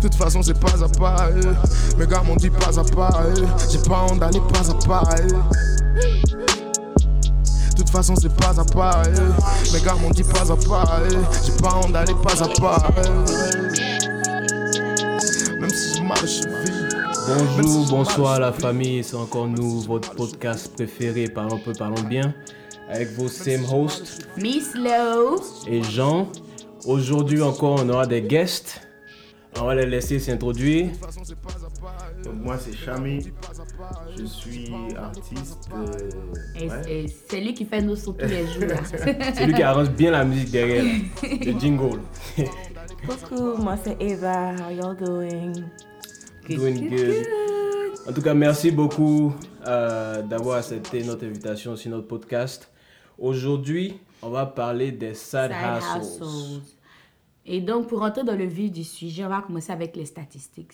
De toute façon, c'est pas à pas. eh. Mes gars m'ont dit pas à pas. eh. J'ai pas honte d'aller pas à pas. eh. De toute façon, c'est pas à pas. Mes gars m'ont dit pas à pas. J'ai pas honte d'aller pas à pas. Même si je marche vite. Bonjour, bonsoir la famille, c'est encore nous, votre podcast préféré, Parlons peu, parlons bien, avec vos same hosts Miss Low. et Jean. Aujourd'hui encore, on aura des guests. On va les laisser s'introduire. Donc moi c'est Chami, je suis artiste. euh, Et ouais. c'est lui qui fait nos sons tous les jours. C'est lui qui arrange bien la musique derrière, le jingle. Coucou, moi c'est Eva. How y'all doing? Doing good. En tout cas, merci beaucoup euh, d'avoir accepté notre invitation sur notre podcast. Aujourd'hui, on va parler des side, Side hustles. hustles. Et donc, pour entrer dans le vif du sujet, on va commencer avec les statistiques.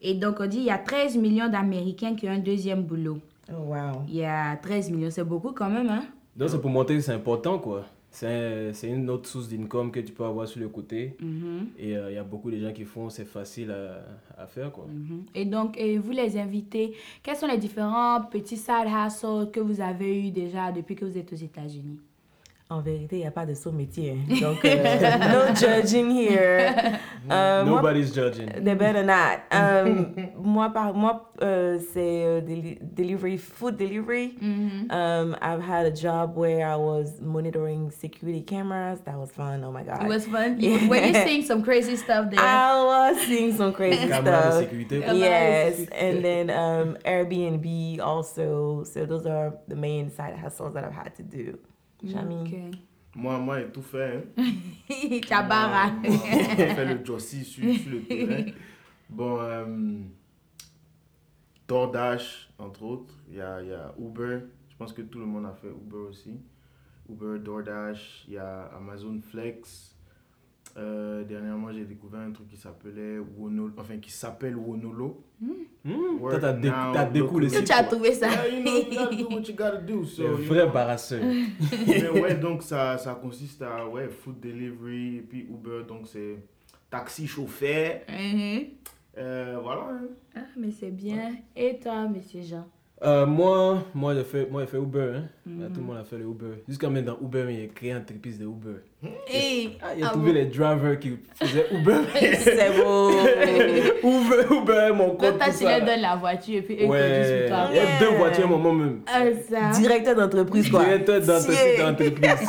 Et donc, on dit il y a 13 millions d'Américains qui ont un deuxième boulot. Oh, wow. Il y a 13 millions, c'est beaucoup quand même, hein? Donc, c'est pour montrer que c'est important, quoi. C'est c'est une autre source d'income que tu peux avoir sur le côté. Et euh, il y a beaucoup de gens qui font, c'est facile à, à faire, quoi. Mhm. Et donc, et vous les invitez, quels sont les différents petits side hustles que vous avez eu déjà depuis que vous êtes aux États-Unis? En vérité, il n'y a pas de saut métier. hein. Donc, euh, no judging here. Euh, moi, Nobody's judging. they better not. Um, moi, par, moi euh, c'est euh, deli- delivery, food delivery. Um, I've had a job where I was monitoring security cameras. That was fun. Oh my God. It was fun. You- Were you seeing some crazy stuff there? I was seeing some crazy stuff. Yes, and then um, Airbnb also. So those are the main side hustles that I've had to do. Shami. Ok. Moi, moi j'ai tout fait. Hein. Tabara. Moi, moi, J'ai fait le Jossi sur, sur le terrain. Bon, euh, DoorDash, entre autres. Il y a, il y a Uber. Je pense que tout le monde a fait Uber aussi. Uber, DoorDash. Il y a Amazon Flex. Euh, dernièrement, j'ai découvert un truc qui s'appelait Wonolo, enfin qui s'appelle Wonolo. Work Toi, t'as dé- now, t'as découlé locally. Tu as trouvé ça? Yeah, you know, you gotta do what you gotta do. C'est So, un you vrai barasseur. Mais ouais, donc ça, ça consiste à ouais, food delivery et puis Uber, donc c'est taxi chauffeur. Mhm. Euh, voilà. hein. Ah, mais c'est bien. Et toi, monsieur Jean? Euh, moi, moi, j'ai fait, moi, j'ai fait Uber. Hein. Là, tout le monde a fait le Uber. Jusqu'à maintenant, dans Uber, il a créé une entreprise de Uber. Hey, Ah, il a ah trouvé les drivers qui faisaient Uber. C'est beau. Uber, Uber, mon compte, toi, tout tu leur donnes la voiture et puis eux Ouais, il y a deux voitures à un moment même. Ah, ça. Directeur d'entreprise, quoi. Directeur d'entreprise d'entreprise.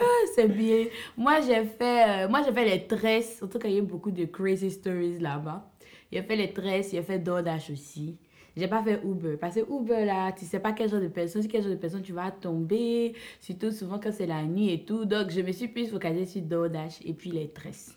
Ah, c'est bien. Moi, j'ai fait, euh, moi, j'ai fait les tresses. Surtout qu'il y a eu beaucoup de crazy stories là-bas. J'ai fait les tresses, j'ai fait DoorDash aussi. J'ai pas fait Uber. Parce que Uber, là, tu sais pas quel genre de personne, sur quel genre de personne tu vas tomber. Surtout souvent quand c'est la nuit et tout. Donc, je me suis plus focalisée sur DoorDash et puis les tresses.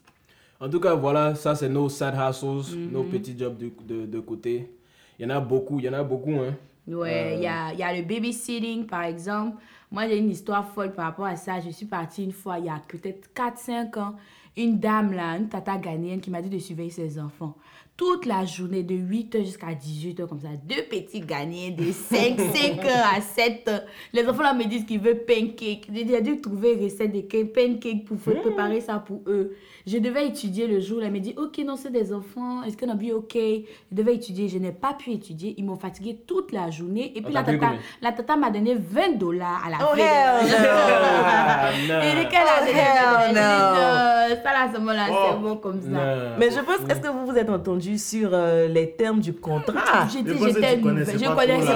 En tout cas, voilà, ça c'est nos side hustles, nos petits jobs de, de, de côté. Il y en a beaucoup, il y en a beaucoup, hein. Ouais, il y, a, y a le babysitting, par exemple. Moi, j'ai une histoire folle par rapport à ça. Je suis partie une fois, il y a peut-être 4-5 ans, une dame, là, une tata ghanéenne, qui m'a dit de surveiller ses enfants. Toute la journée, de 8h jusqu'à 18h, comme ça. Deux petits Ghanéens de 5, 5 heures à 7 heures. Les enfants, là, me disent qu'ils veulent pancake. J'ai dû trouver une recette de cake- pancake pour faire- préparer ça pour eux. Je devais étudier le jour. là. Elle me dit, OK, non, c'est des enfants. Est-ce qu'on a bien OK? Je devais étudier. Je n'ai pas pu étudier. Ils m'ont fatigué toute la journée. Et puis, la tata, la tata m'a donné 20 dollars à la Oh, fin de- hell no. non. Et de quelle année? hell J'ai dit, no. non, Ça, là, à ce moment-là, Oh. c'est bon comme ça. Mais je pense, est-ce que vous vous êtes entendu? Sur euh, les termes du contrat? J'ai dit, Je tu connaissais Je pas connaissais trop, pas, là. j'étais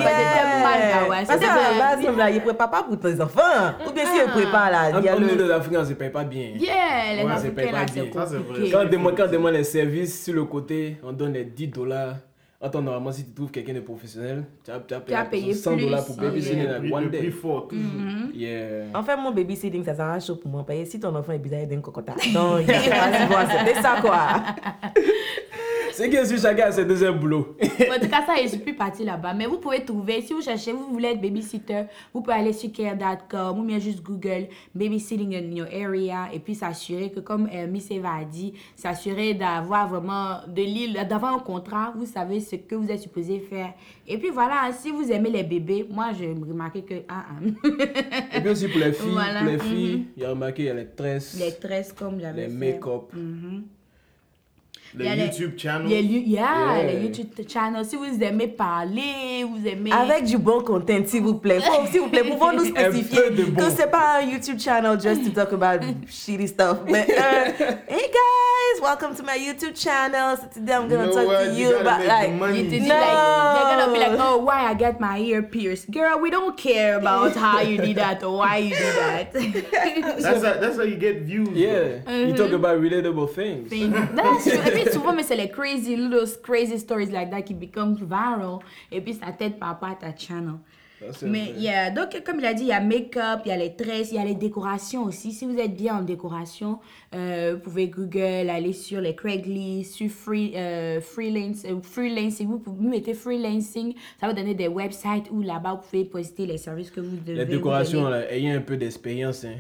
mal, ouais. Parce la base, il ne prépare pas pour tes enfants. Ou bien si il ne prépare là, En il y a en milieu le... de l'Afrique, on se paye pas bien. Yeah, les Africains, là, c'est compliqué. Quand on demande, les services sur le côté, on donne les 10 dollars. Attends, normalement, si tu trouves quelqu'un de professionnel, tu as, tu as payé, as payé 100 dollars pour babysitting Yeah. Like prix, one day. fort, toujours. Yeah. En fait, mon babysitting, ça s'arrange chaud pour moi. Parce que si ton enfant est bizarre, il donne cocota. Donc, il pas si bon accepter ça, quoi. C'est que si chacun a ses deuxième boulot. En tout cas, ça, je suis plus partie là-bas. Mais vous pouvez trouver, si vous cherchez, vous voulez être babysitter, vous pouvez aller sur care.com ou bien juste Google babysitting in your area et puis s'assurer que, comme euh, Miss Eva a dit, s'assurer d'avoir vraiment de l'île, d'avoir un contrat, vous savez ce que vous êtes supposé faire. Et puis voilà, si vous aimez les bébés, moi, j'ai remarqué que. Ah, ah. Et puis aussi pour les filles, Voilà. pour les filles, il y a remarqué, il y a les tresses, les tresses, comme j'avais les fait. make-up. Mhm. Le Il y a les- YouTube channel. Les, lu- yeah, Yeah. les YouTube channels. Si vous aimez parler, vous aimez. Avec du bon content, s'il vous plaît. Faut- S'il vous plaît, pouvons-nous spécifier peu de bon. que c'est pas un YouTube channel just to talk about shitty stuff. Mais, euh, hey guys, welcome to my YouTube channel. So today I'm gonna You know talk what? to You you about like. money. You did No. like they're gonna be like, oh, why I got my ear pierced, girl. We don't care about how you did that or why you did that. That's how, that's how you get views. bro. Yeah, you talk about relatable things. Thing. That's true. Et puis souvent, mais c'est les crazy, little crazy stories like that qui become viral. Et puis ça t'aide par rapport à ta channel. Mais il y a, donc, comme il a dit, il y a make-up, il y a les tresses, il y a les décorations aussi. Si vous êtes bien en décoration, euh, vous pouvez Google, aller sur les Craigslist, sur free, euh, freelance, euh, freelancing. Vous, mettez freelancing, ça va donner des websites où là-bas vous pouvez poster les services que vous devez. Les vous décorations, donner. là, ayez un peu d'expérience. Hein.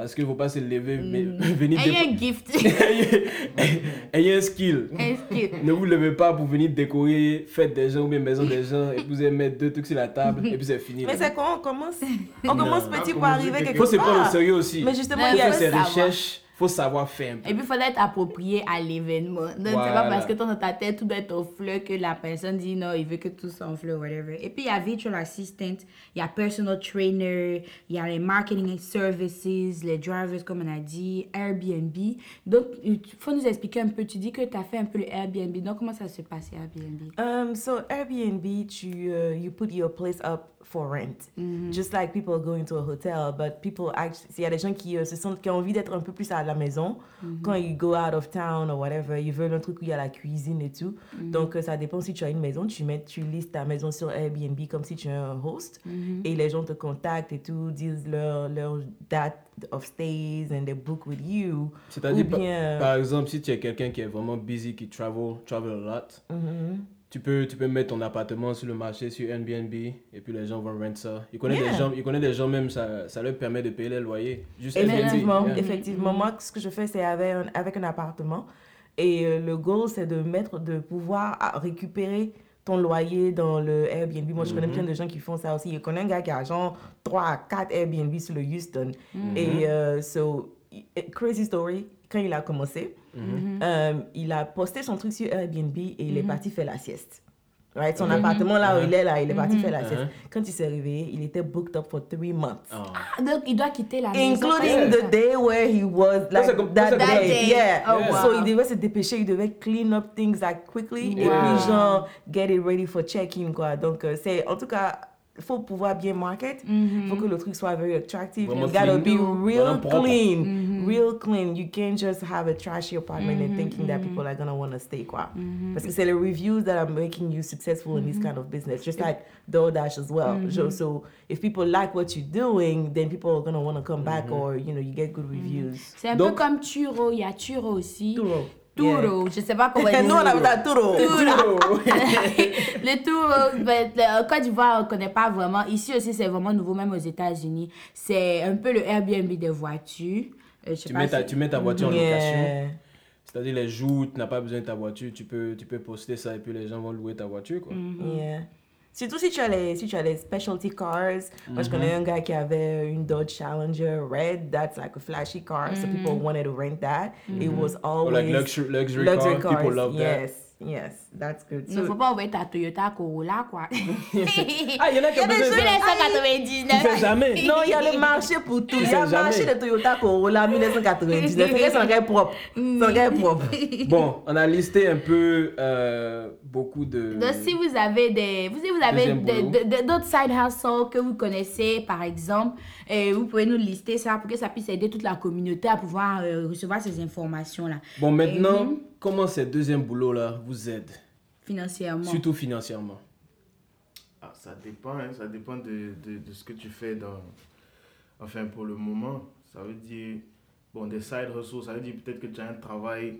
Parce qu'il ne faut pas se lever, mais venir Ayez un gift. ayez, ayez un skill. Est-ce que- Ne vous levez pas pour venir décorer fête des gens ou bien maison des gens et puis vous allez mettre deux trucs sur la table et puis c'est fini. Mais c'est quand on commence? On commence petit pour arriver quelque quelque faut se part. prendre au sérieux aussi. Mais justement, il y a savoir. recherches, faut savoir faire un peu. Et puis, il faut être approprié à l'événement. Donc, c'est pas parce que dans ta tête, tout doit être au fleur que la personne dit non, il veut que tout soit en fleur, whatever. Et puis, il y a virtual assistant, il y a personal trainer, il y a les marketing services, les drivers, comme on a dit, Airbnb. Donc, il faut nous expliquer un peu. Tu dis que tu as fait un peu le Airbnb. Donc, comment ça se passe, Airbnb? Um, so Airbnb, you uh, you put your place up for rent, just like people go into a hotel. But people actually, il y a des gens qui euh, se sentent qui ont envie d'être un peu plus à la maison quand ils go out of town or whatever. Ils veulent un truc où il y a la cuisine et tout. Donc euh, ça dépend si tu as une maison, tu mets, tu listes ta maison sur Airbnb comme si tu es un host et les gens te contactent et tout, disent leur leur date of stays and they book with you. C'est-à-dire, par- bien- par, exemple, si tu es quelqu'un qui est vraiment busy, qui travel, travel a lot. Tu peux, tu peux mettre ton appartement sur le marché, sur Airbnb, et puis les gens vont rent ça. Il connaît Yeah. des gens, il connaît des gens même, ça, ça leur permet de payer les loyers. Juste. Effectivement, Yeah. effectivement. Moi, ce que je fais, c'est avec un, avec un appartement. Et euh, le goal, c'est de mettre, de pouvoir ah, récupérer ton loyer dans le Airbnb. Moi, je connais plein de gens qui font ça aussi. Je connais un gars qui a genre 3 à 4 Airbnb sur le Houston. Et euh, so, i- crazy story, quand il a commencé, euh, il a posté son truc sur Airbnb et il est parti faire la sieste. Right? Son appartement là où il est là, il est parti faire la sieste. Quand il s'est réveillé, il était booked up for three months. Ah. Ah, donc, il doit quitter la maison. Including the day where he was like c'est comme- that, comme- day. That day. Yeah. Oh, wow. So il devait se dépêcher, il devait clean up things like quickly et puis genre get it ready for check-in quoi. Donc euh, c'est en tout cas faut pouvoir bien market. Mm-hmm. Faut que le truc soit very attractive. You gotta be real clean, Mm-hmm. Real clean. You can't just have a trashy apartment and thinking that people are gonna want to stay quoi. Mm-hmm. Parce que c'est les reviews that are making you successful in this kind of business. Just like DoorDash as well. Mm-hmm. So, so if people like what you're doing, then people are gonna want to come back Mm-hmm. or you know you get good reviews. C'est un peu Donc- comme Turo. Il y a Turo aussi. Turo. Turo. Je sais pas comment Yeah. dire. Nous on appelle ça Turo. le tour, ben, le- en Côte d'Ivoire, on ne connaît pas vraiment. Ici aussi, c'est vraiment nouveau, même aux États-Unis. C'est un peu le Airbnb des voitures. Euh, je Tu mets, ta, si- tu mets ta voiture en location. Yeah. C'est-à-dire les jours où tu n'as pas besoin de ta voiture, tu peux, tu peux poster ça et puis les gens vont louer ta voiture. Quoi. Yeah. Surtout si tu as les, si tu as les specialty cars. Moi, je connais un gars qui avait une Dodge Challenger Red. That's like a flashy car. So people wanted to rent that. It was Or always like luxury, luxury, luxury car, people love yes. Yes, that's good. Il ne faut pas envoyer ta Toyota Corolla, quoi. Ah, il y en a qui ont besoin de ça. 1999. Tu fais jamais. non, il y a le marché pour tout. Il y a le marché de Toyota Corolla 1999. C'est un gars propre. C'est un gars propre. Bon, on a listé un peu euh, beaucoup de. Donc, si vous avez des, vous, si vous avez boulot. d'autres side hustles que vous connaissez, par exemple, euh, vous pouvez nous lister ça pour que ça puisse aider toute la communauté à pouvoir euh, recevoir ces informations-là Bon, maintenant, Mhm. comment ce deuxième boulot-là vous aide financièrement. Surtout financièrement. Ah, ça dépend, hein, ça dépend de, de, de ce que tu fais dans... Enfin, pour le moment, ça veut dire... Bon, des side hustles, ça veut dire peut-être que tu as un travail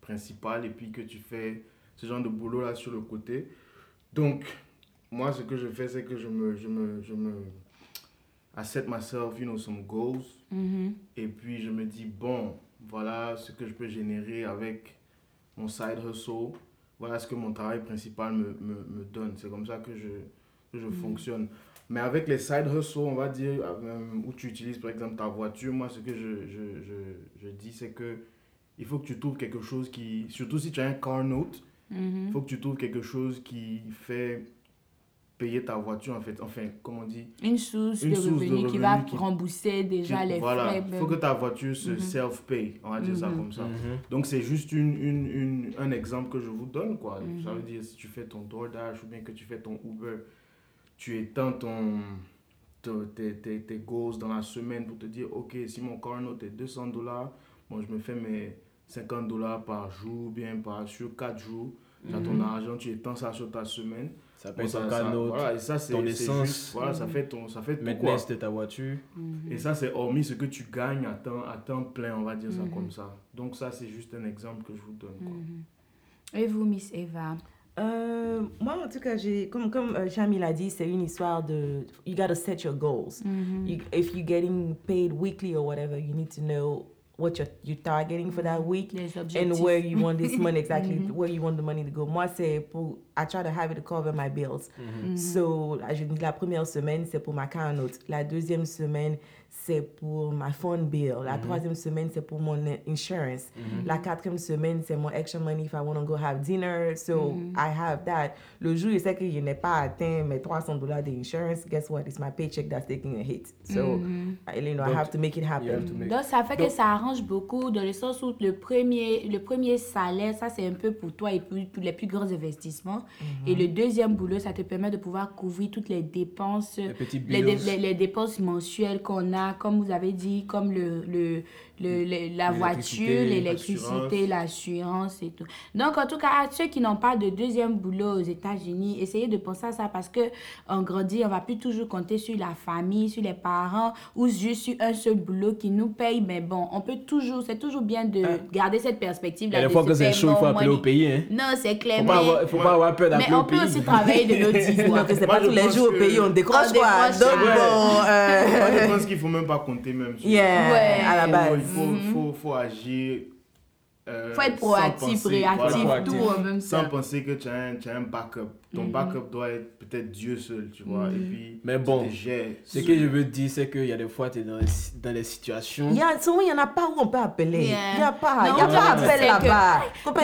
principal et puis que tu fais ce genre de boulot-là sur le côté. Donc, moi, ce que je fais, c'est que je me... Je me, je me I set myself, you know, some goals. Mhm. Et puis, je me dis, bon, voilà ce que je peux générer avec mon side hustle. Voilà ce que mon travail principal me, me, me donne. C'est comme ça que je, que je fonctionne. Mais avec les side hustles, on va dire, euh, où tu utilises par exemple ta voiture, moi, ce que je, je, je, je dis, c'est que il faut que tu trouves quelque chose qui, surtout si tu as un car note, Mhm. il faut que tu trouves quelque chose qui fait payer ta voiture en fait. Enfin, comment on dit? Une source, Une de, source de revenus qui revenus va qui- rembourser déjà les voilà, frais. il faut que ta voiture se Mhm. self-pay, on va dire ça Mhm. comme ça. Mhm. Donc c'est juste une, une, une- un exemple que je vous donne quoi. Ça veut dire si tu fais ton DoorDash ou bien que tu fais ton Uber, tu étends ton, tes, tes, tes goals dans la semaine pour te dire ok si mon note est 200 dollars, bon je me fais mes 50 dollars par jour, bien par sur 4 jours. Tu as ton argent, tu étends ça sur ta semaine. Ça Bon, paye ça- ton canot, voilà, et ça, c'est- ton essence. juste- Voilà, ça fait ton, ça fait maintenance de ta voiture. Et ça, c'est hormis ce que tu gagnes à temps, à temps plein, on va dire ça comme ça. Donc ça, c'est juste un exemple que je vous donne. Quoi. Et vous, Miss Eva? Euh, moi, en tout cas, j'ai, comme, comme euh, Jamie l'a dit, c'est une histoire de. You gotta set your goals. You, if you're getting paid weekly or whatever, you need to know what you're, you're targeting for that mm-hmm. week and where you want this money exactly, mm-hmm. where you want the money to go. Moi, c'est pour. I try to have it to cover my bills. Mm-hmm. So, là, je dis la première semaine, c'est pour ma car note. La deuxième semaine, c'est pour ma phone bill. La troisième semaine, c'est pour mon insurance. La quatrième semaine, c'est mon extra money if I want to go have dinner. So, I have that. Le jour, je sais que je n'ai pas atteint mes 300 dollars d'insurance, guess what? It's my paycheck that's taking a hit. So, I, you know, I Donc, have to make it happen. make- Donc, ça fait que ça arrange beaucoup dans le sens où le premier, le premier salaire, ça c'est un peu pour toi et pour, pour les plus grands investissements. Et le deuxième boulot, ça te permet de pouvoir couvrir toutes les dépenses, les dépenses mensuelles qu'on a, comme vous avez dit, comme le, le- le- la voiture, L'électricité, l'assurance et tout. Donc, en tout cas, à ceux qui n'ont pas de deuxième boulot aux États-Unis, essayez de penser à ça parce que on grandit, on va plus toujours compter sur la famille, sur les parents ou juste sur un seul boulot qui nous paye. Mais bon, on peut toujours, c'est toujours bien de garder cette perspective. Il y a des fois que c'est chaud, il faut appeler au pays. Hein. Non, c'est clair. Faut mais pas avoir, faut pas avoir peur d'appeler mais au on peut pays. aussi travailler de notre Donc, voix. c'est pas tous les jours au pays, on décroche On quoi. Donc, ouais. bon, euh, Moi, je pense qu'il faut même pas compter même sur yeah, Ouais. à la base. Faut, faut, faut agir. euh, faut être sans proactif, réactif, voilà. tout en même Sans temps. penser que tu as un, tu as un backup. Ton backup doit être peut-être Dieu seul, tu vois. Et puis, Mais bon. Ce que je veux dire, c'est qu'il y a des fois, tu es dans des, dans des situations. Il y a, souvent, il n'y en a pas où on peut appeler. Yeah. Il n'y a pas. Non, Il n'y a pas appel là-bas.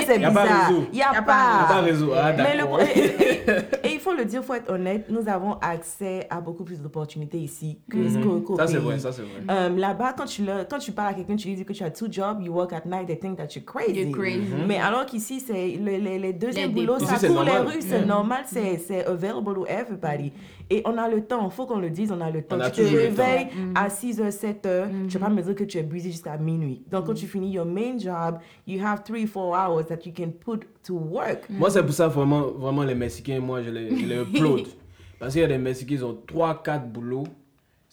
C'est Y bizarre. Il n'y a Y a pas pas. Il y a pas réseau. Ah, Mais le, et, et- et il faut le dire, il faut être honnête, nous avons accès à beaucoup plus d'opportunités ici que qu'au- qu'au Ça, c'est vrai, ça, c'est vrai. Euh, Là-bas, quand tu, le- quand tu parles à quelqu'un, tu lui dis que tu as two jobs, you work at night, they think that you're crazy. You're crazy. Mais alors qu'ici, c'est le- les, les deuxièmes Les boulots, ça court les rues, c'est normal, c'est c'est available to everybody. Et on a le temps, il faut qu'on le dise, on a le temps. On a tu te réveilles à 6h, 7h, tu vas pas me dire que tu es busy jusqu'à minuit. Donc, quand tu finis your main job, you have 3-4 hours that you can put to work. Moi, c'est pour ça, vraiment, vraiment les Mexicains, moi, je les, je les upload. Parce qu'il y a des Mexicains, ils ont 3-4 boulots.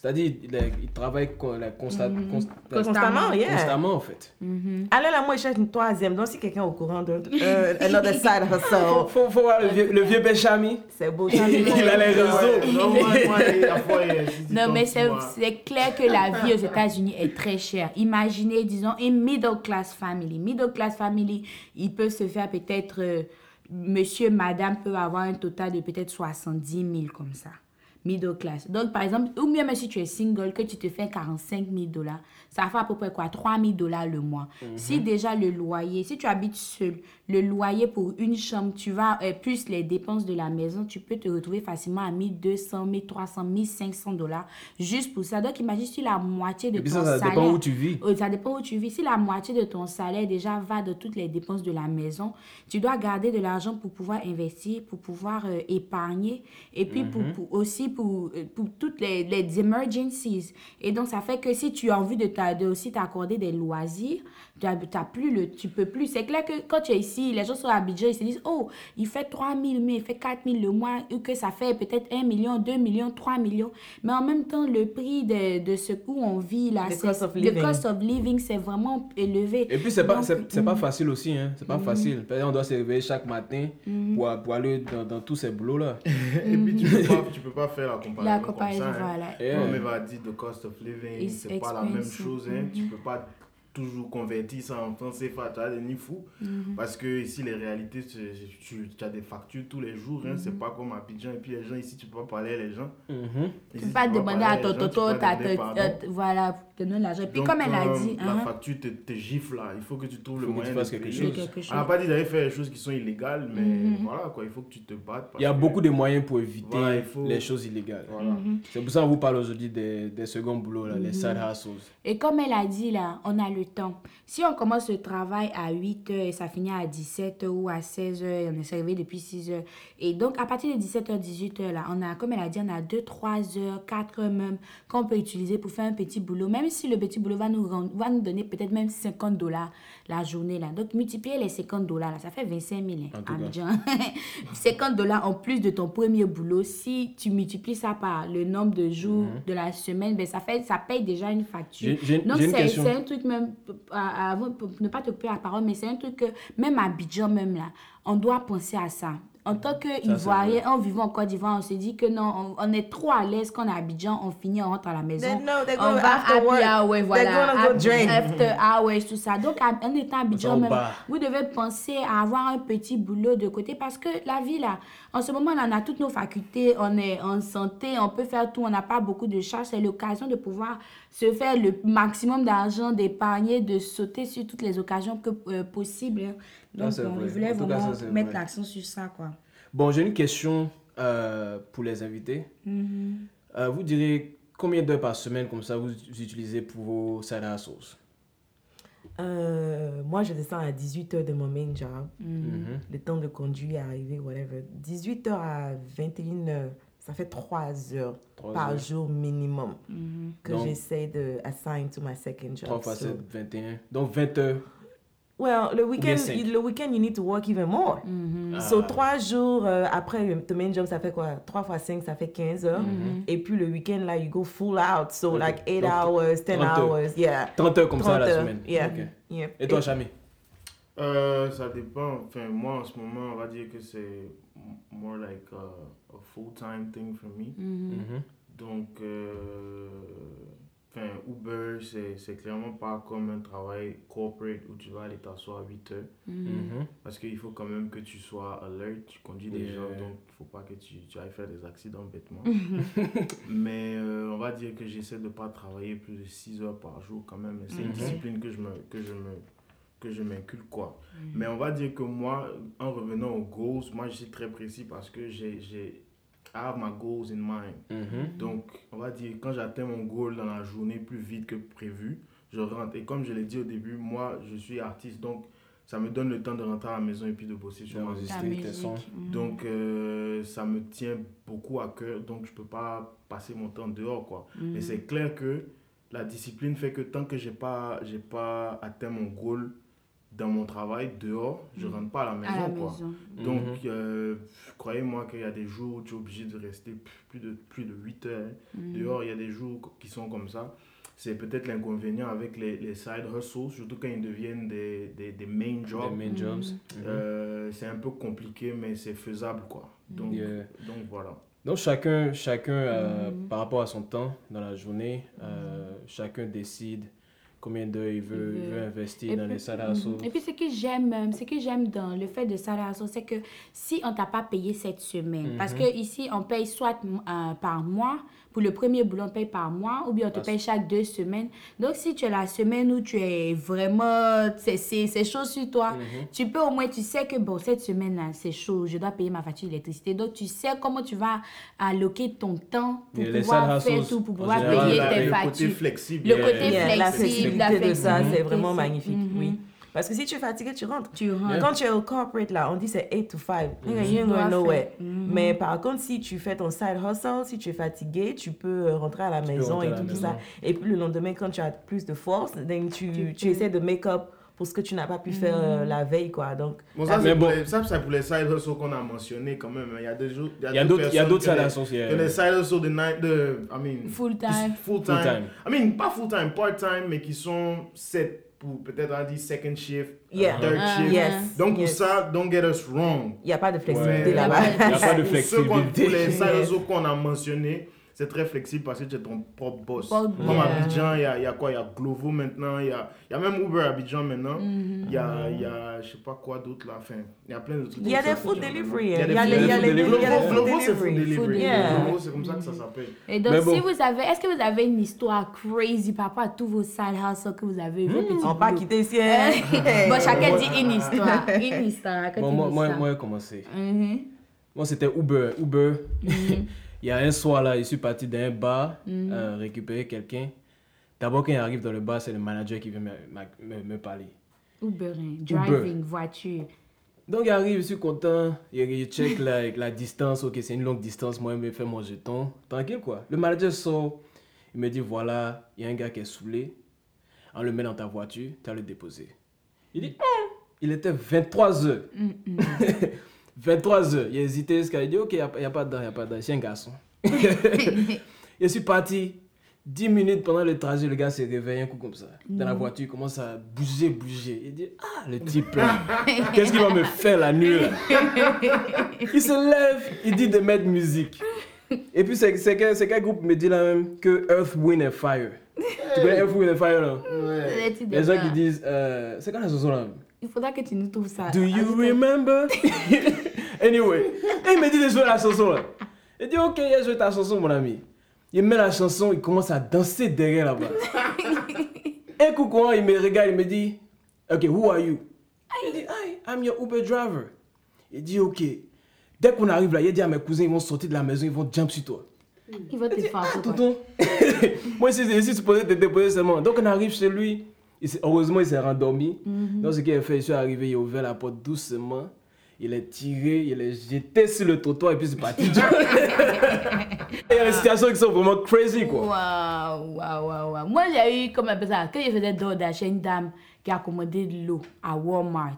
C'est-à-dire, ils, ils travaillent con- la consta- const- Constamment, yeah. constamment, en fait. Alors là, moi, je cherche une troisième. Donc, si quelqu'un est au courant d'un euh, another side hustle, Faut, faut, faut voir le vieux, le vieux Béchami. c'est beau. Il a les réseaux. Non, il mais c'est clair que la vie aux États-Unis est très chère. Imaginez, disons, une middle class family. Middle class family, il peut se faire peut-être, euh, monsieur, madame peut avoir un total de peut-être 70 000 comme ça. Middle class. Donc, par exemple, ou même si tu es single, que tu te fais 45 000 dollars, ça fait à peu près quoi 3 000 dollars le mois. Si déjà le loyer, si tu habites seul, le loyer pour une chambre, tu vas, euh, plus les dépenses de la maison, tu peux te retrouver facilement à 1200, 1300, 1500 dollars juste pour ça. Donc, imagine si la moitié de Et puis ton ça, ça salaire... dépend où tu vis. Euh, Ça dépend où tu vis. Si la moitié de ton salaire déjà va de toutes les dépenses de la maison, tu dois garder de l'argent pour pouvoir investir, pour pouvoir euh, épargner et puis pour, pour- aussi pour, euh, pour toutes les, les emergencies. Et donc, ça fait que si tu as envie de, t'a- de aussi t'accorder des loisirs, tu as, t'as plus le, tu peux plus. C'est clair que quand tu es ici, les gens sont à Abidjan, ils se disent, oh, il fait 3 000, mais il fait 4 000 le mois, ou que ça fait peut-être 1 million, 2 millions, 3 millions. Mais en même temps, le prix de, de ce où on vit là, The c'est- cost of le living. cost of living, c'est vraiment élevé. Et puis, c'est pas, c'est, c'est mm, pas facile aussi. Hein. C'est pas facile. Par exemple, on doit se réveiller chaque matin pour, pour aller dans, dans tous ces boulots-là. Et puis, tu peux pas, tu peux pas faire la comparaison. La comme comparaison, hein. voilà. Yeah. Comme elle va dire, the cost of living, c'est pas la même chose. Hein. Tu peux pas toujours convertir ça en francs CFA, tu as des nids fous. Mhm. Parce que ici, les réalités, tu, tu- tu as des factures tous les jours. Hein, C'est pas comme à Abidjan. Et puis les gens ici, tu peux pas parler à les gens. Mhm. Ici, Tu peux pas demander à ton toto, euh, voilà, donner l'argent. Puis comme elle a euh, dit, La hein, facture te, te gifle là. Il faut que tu trouves le moyen de quelque de quelque chose. On n'a pas dit d'aller faire des choses qui sont illégales, mais Mhm. voilà quoi, il faut que tu te battes. Il y a beaucoup de moyens pour éviter Voilà, il faut- les choses illégales. Voilà. Mhm. C'est pour ça qu'on vous parle aujourd'hui des, des seconds boulots, là, les side hustles. Et comme elle a dit là, on a le temps. Si on commence le travail à 8 heures et ça finit à 17 heures ou à 16 heures on est servi depuis 6 heures. Et donc à partir de 17 h 18 heures là, on a, comme elle a dit, on a 2, 3 heures, 4 heures même qu'on peut utiliser pour faire un petit boulot. Même si le petit boulot va nous, rendre- va nous donner peut-être même 50 dollars la journée là. Donc multiplier les 50 dollars là, ça fait 25 000 En hein. Abidjan. 50 dollars en plus de ton premier boulot. Si tu multiplies ça par le nombre de jours de la semaine, ben ça fait ça paye déjà une facture. Donc c'est un truc même avant pour ne pas te couper la parole, mais c'est un truc que même à Abidjan même là, on doit penser à ça. En tant qu'Ivoirien, en vivant en Côte d'Ivoire, on se dit que non, on, on est trop à l'aise quand on est à Abidjan, on finit, on rentre à la maison. No, they go on va after work. hour, voilà. go. After hours, tout ça. Donc, à- en étant à Abidjan même, vous devez penser à avoir un petit boulot de côté parce que la vie là, en ce moment on a toutes nos facultés, on est en santé, on peut faire tout, on n'a pas beaucoup de charges. C'est l'occasion de pouvoir se faire le maximum d'argent, d'épargner, de sauter sur toutes les occasions que, euh, possibles. Donc, c'est on vrai. voulait En tout cas, vraiment ça, mettre vrai. l'accent sur ça, quoi. Bon, j'ai une question euh, pour les invités. Mhm. Euh, vous direz combien d'heures par semaine comme ça vous utilisez pour vos side hustles Euh, moi, je descends à 18h de mon main job. Mhm. Le temps de conduire, arriver, whatever. 18h à 21h, ça fait 3 heures par heures. jour minimum que Donc- j'essaie de assign to my second job. 3 fois So- 7, 21. Donc 20 heures. Well, le week-end, le week-end, you need to work even more. Mhm. So, Ah. trois jours euh, après le main job, ça fait quoi? 3 fois 5, ça fait 15 heures. Et puis le week-end, là, you go full out. So, Ok. like 8 Donc, hours, 10 30 heures. hours. Yeah. 30 heures comme ça à 30 la heures, semaine. Yeah. Ok. yeah. Et toi, Chami Euh, ça dépend. Enfin, moi, en ce moment, on va dire que c'est more like a, a full-time thing for me. Mhm. Mhm. Donc, euh, enfin, Uber, c'est c'est clairement pas comme un travail corporate où tu vas aller t'asseoir à 8 heures. Mhm. Parce qu'il faut quand même que tu sois alert, tu conduis des Yeah. gens, donc il faut pas que tu, tu ailles faire des accidents bêtement. Mais euh, on va dire que j'essaie de pas travailler plus de 6 heures par jour quand même. C'est une Mhm. discipline que je me que je me que je m'inculque quoi. Mais on va dire que moi, en revenant aux goals, moi je suis très précis parce que j'ai j'ai I have my goals in mind. Mhm. Donc, on va dire, quand j'atteins mon goal dans la journée plus vite que prévu, je rentre. Et comme je l'ai dit au début, moi, je suis artiste, donc ça me donne le temps de rentrer à la maison et puis de bosser sur musique. sons. Mhm. Donc, euh, ça me tient beaucoup à cœur, donc je peux pas passer mon temps dehors, quoi. Mhm. Mais c'est clair que la discipline fait que tant que j'ai pas, j'ai pas atteint mon goal dans mon travail dehors, je rentre pas à la maison, à la quoi. maison. Donc, Mhm. euh, croyez-moi qu'il y a des jours où tu es obligé de rester plus de, plus de 8 heures. hein. Mhm. Dehors, il y a des jours qui sont comme ça. C'est peut-être l'inconvénient avec les, les side hustles, surtout quand ils deviennent des, des, des main Des jobs. main jobs. Mhm. Euh, c'est un peu compliqué, mais c'est faisable, quoi. Donc, Yeah. donc voilà. Donc chacun, chacun euh, Mhm. par rapport à son temps dans la journée, euh, chacun décide combien d'heures il veut, veut investir Et dans puis- les side mhm. hustles. Et puis ce que j'aime, euh, ce que j'aime dans le fait de salaire c'est que si on t'a pas payé cette semaine, parce Mhm. que ici on paye soit euh, par mois, pour le premier boulot on paye par mois, ou bien on te paye chaque deux semaines. Donc si tu es la semaine où tu es vraiment, c'est chaud sur toi, Mhm. tu peux au moins, tu sais que bon cette semaine là c'est chaud, je dois payer ma facture d'électricité. Donc tu sais comment tu vas alloquer ton temps pour Et pouvoir faire tout, pour pouvoir général, payer tes le côté factures. flexible. Le côté Yeah, la flexible, la flexibilité de ça, c'est vraiment magnifique. Oui. Parce que si tu es fatigué, tu rentres. Quand tu es au corporate, là, on dit c'est 8 to 5. Mm-hmm. Mm-hmm. Mais par contre, si tu fais ton side hustle, si tu es fatigué, tu peux euh, rentrer à la maison et tout, ça. Et puis le lendemain, quand tu as plus de force, tu, tu, essaies de make up pour ce que tu n'as pas pu mm-hmm. faire euh, la veille quoi. Donc ça, c'est pour les side hustles qu'on a mentionné quand même hein. il y a d'autres il y a d'autres side hustles il y a des side hustles de night de full time full time, full time. I mean pas full time part time mais qui sont 7 pour peut-être on a dit second shift, uh, third uh-huh. shift. Donc, yes. ça, don't get us wrong. Il n'y a pas de flexibilité ouais. là-bas. Il n'y a pas de flexibilité. Ce pour les salles qu'on a mentionné, c'est très flexible parce que tu es ton propre boss. Boss, Comme yeah. Abidjan, il y a, y a quoi? Il y a Glovo maintenant, il y a, il y a même Uber à Abidjan maintenant. Mm-hmm. Il y a, il y a, je sais pas quoi d'autre là. Enfin, il y a plein de trucs. Il y a des food delivery. Il y a les- il y a les- il y a les Glovo, food c'est food delivery. delivery. Glovo, c'est comme ça que ça s'appelle. Et donc, bon. si vous avez, est-ce que vous avez une histoire crazy par rapport à tous vos side hustles que vous avez vos petits On va boulots? quitter ici. hein. Bon, chacun dit une histoire. Une histoire. Bon, moi, moi, j'ai commencé. Mhm. Moi, c'était Uber. Uber. Il y a un soir, là, je suis parti d'un bar euh, récupérer quelqu'un. D'abord, quand il arrive dans le bar, c'est le manager qui vient me, me, me- me parler. Uber, hein. driving, voiture. Donc, il arrive, je suis content. Il, check la, la distance. Ok, c'est une longue distance. Moi, il me fait mon jeton. Tranquille, quoi. Le manager sort. Il me dit voilà, il y a un gars qui est saoulé. On le met dans ta voiture, tu vas le déposer. Il dit Hum. il était 23 heures. 23 heures. Il a hésité. jusqu'à- Il dit ok, il n'y a, y a pas de dents, il n'y a pas de dents. C'est un garçon. je suis parti. 10 minutes pendant le trajet, le gars s'est réveillé un coup comme ça. Dans la voiture, il commence à bouger, bouger. Il dit Ah, le type là, qu'est-ce qu'il va me faire la nuit là? Il se lève, il dit de mettre musique. Et puis, c'est c'est quel, c'est quel groupe me dit là même que Earth, Wind and Fire Tu connais Earth, Wind and Fire là? De Les gens qui disent euh, C'est quoi la chanson là? Il faudra que tu nous trouves ça. Do you remember? Anyway, et il me dit de jouer la chanson là. Il dit Ok, il a joué ta chanson, mon ami. Il met la chanson, il commence à danser derrière là-bas. Un coup, quand il me regarde, il me dit Ok, who are you? Il dit Hi, I'm your Uber driver. Il dit Ok. Dès qu'on arrive là, il dit à mes cousins, ils vont sortir de la maison, ils vont jump sur toi. Il va te faire Ah, tonton Moi, ici, ici, supposé te déposer seulement. Donc, on arrive chez lui. Il heureusement, il s'est rendormi. Donc, ce qu'il a fait, il est arrivé, il a ouvert la porte doucement. Il est tiré, il est jeté sur le trottoir et puis c'est parti. il y a des situations qui sont vraiment crazy, quoi. Waouh, waouh, waouh, waouh. Moi, j'ai eu, comme on appelle ça, quand je faisais DoorDash, une dame qui a commandé de l'eau à Walmart.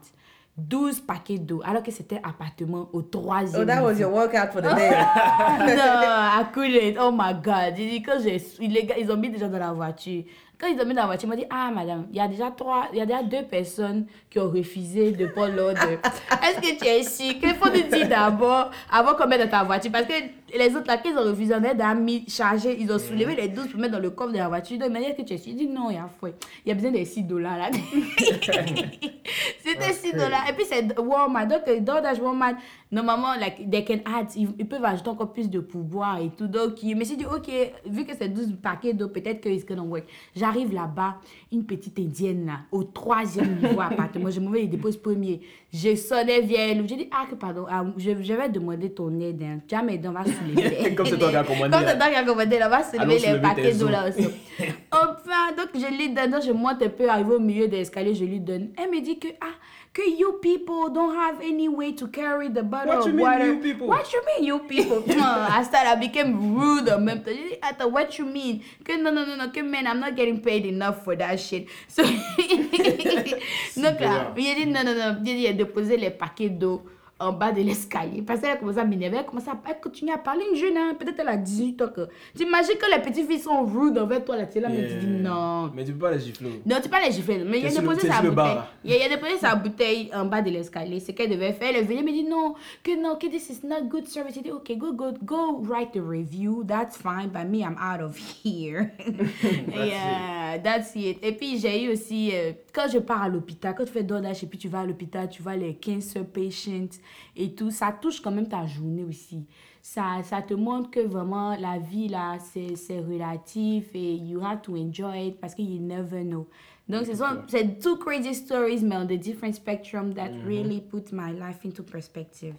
12 paquets d'eau, alors que c'était appartement au troisième Oh, that was your workout for the day. non, I couldn't. Oh my God. J'ai dit, quand j'ai, les gars, ils ont mis déjà dans la voiture. Quand ils ont mis dans la voiture, ils m'ont dit, ah, madame, il y a déjà trois, il y a déjà deux personnes qui ont refusé de prendre l'ordre. Est-ce que tu es sûr? Qu'il faut nous dire d'abord, avant qu'on mette dans ta voiture? Parce que les autres, là, qu'ils ont refusé, on a mis, chargé, ils ont soulevé les 12 pour mettre dans le coffre de la voiture. Donc, ils m'ont dit, est-ce que tu es sûr? J'ai dit, non, il y a foi. Il y a besoin de 6 dollars, là. C'était 6 dollars. Et puis, c'est Walmart. Donc, euh, DoorDash Walmart, normalement, like, they can add, ils, ils peuvent ajouter encore plus de pouvoir et tout. Donc, je me suis dit, OK, vu que c'est 12 paquets d'eau, peut-être que it's gonna work. J'arrive là-bas, une petite indienne, là, au troisième niveau appartement. Je m'en vais, il dépose premier. Je sonnais vieille. J'ai dit, ah, que pardon, ah, je, je vais demander ton aide. Hein. Tu vas m'aider, on va soulever. Comme c'est toi qui as commandé, Comme c'est toi qui as commandé, on va soulever les paquets d'eau là aussi. Enfin, donc je lui donne, je monte un peu, arrivé au milieu de l'escalier, je lui donne. Elle me dit que, ah, que you people don't have any way to carry the bottle What you mean, water. you people? What you mean, you people? I started, I became rude dit, attends, what you mean? Non, non, non, que man, I'm not getting paid enough for that shit. So, donc là, il a dit, non, non, non, il a dit, il a déposé les paquets d'eau en bas de l'escalier. Parce qu'elle a commencé à m'énerver, elle a commencé à elle continue à parler, une jeune, hein, peut-être elle a 18 ans. que- T'imagines que les petites filles sont rudes envers toi, là, tu es là, mais tu dis non. Mais tu peux pas les gifler. Non, tu peux pas les gifler, mais il a déposé sa bouteille. Il a, a déposé sa bouteille en bas de l'escalier. C'est ce qu'elle devait faire. Elle est venue, me dit non, que non, que this is not good service. J'ai dit, ok, go, go, go write the review. That's fine. But me, I'm out of here. yeah, that's it. Et puis, j'ai eu aussi, euh, quand je pars à l'hôpital, quand tu fais DoorDash et puis tu vas à l'hôpital, tu vois les cancer patients et tout, ça touche quand même ta journée aussi. Ça, ça te montre que vraiment la vie là, c'est c'est relatif et you have to enjoy it parce que you never know. Donc, ce sont c'est two crazy stories, mais on the different spectrum that really put my life into perspective.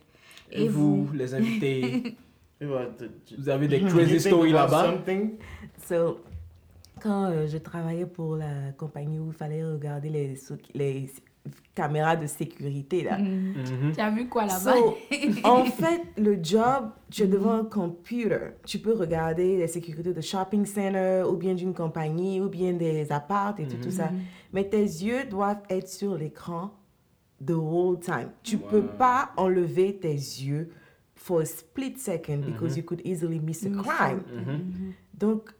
Et, vous, les invités, vous avez des You crazy stories là-bas? So, quand euh, je travaillais pour la compagnie où il fallait regarder les, caméras de sécurité, là. Tu as vu quoi là-bas? So, en fait, le job, tu es devant un computer. Tu peux regarder les sécurités de shopping center ou bien d'une compagnie ou bien des apparts et tout, tout ça. Mais tes yeux doivent être sur l'écran the whole time. Tu peux pas enlever tes yeux for a split second because you could easily miss a crime. Donc,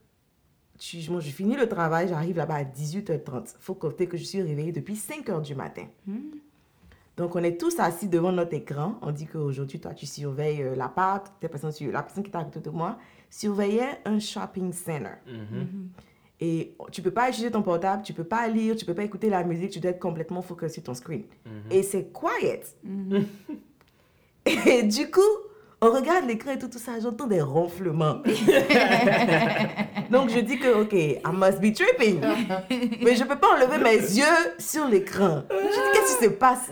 tu, moi, je finis le travail, j'arrive là-bas à 18h30. faut compter que je suis réveillée depuis 5h du matin. Donc, on est tous assis devant notre écran. On dit qu'aujourd'hui, toi, tu surveilles euh, l'appart. La personne, sur- la personne qui est à côté de moi surveillait un shopping center. Et tu peux pas utiliser ton portable, tu peux pas lire, tu peux pas écouter la musique, tu dois être complètement focus sur ton screen. Et c'est quiet. Et du coup, on regarde l'écran et tout, tout ça, j'entends des ronflements. Donc je dis que, ok, I must be tripping. Mais je peux pas enlever mes yeux sur l'écran. Je dis, qu'est-ce qui se passe?